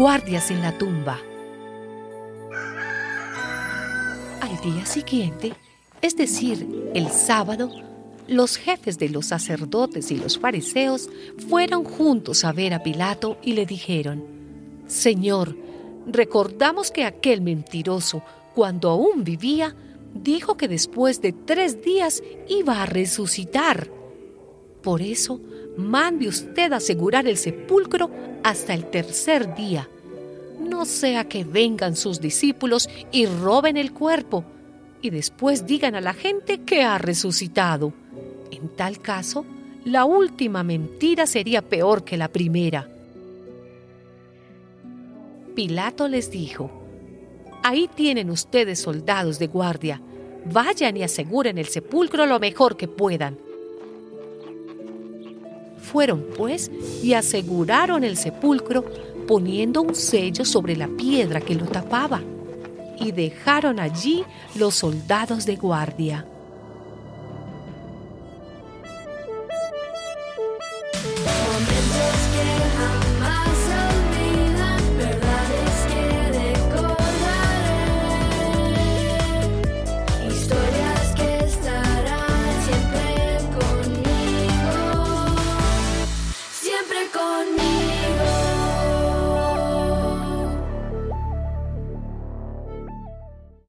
guardias en la tumba. Al día siguiente, es decir, el sábado, los jefes de los sacerdotes y los fariseos fueron juntos a ver a Pilato y le dijeron, Señor, recordamos que aquel mentiroso, cuando aún vivía, dijo que después de tres días iba a resucitar. Por eso, mande usted asegurar el sepulcro hasta el tercer día. No sea que vengan sus discípulos y roben el cuerpo y después digan a la gente que ha resucitado. En tal caso, la última mentira sería peor que la primera. Pilato les dijo, Ahí tienen ustedes soldados de guardia. Vayan y aseguren el sepulcro lo mejor que puedan. Fueron, pues, y aseguraron el sepulcro poniendo un sello sobre la piedra que lo tapaba, y dejaron allí los soldados de guardia.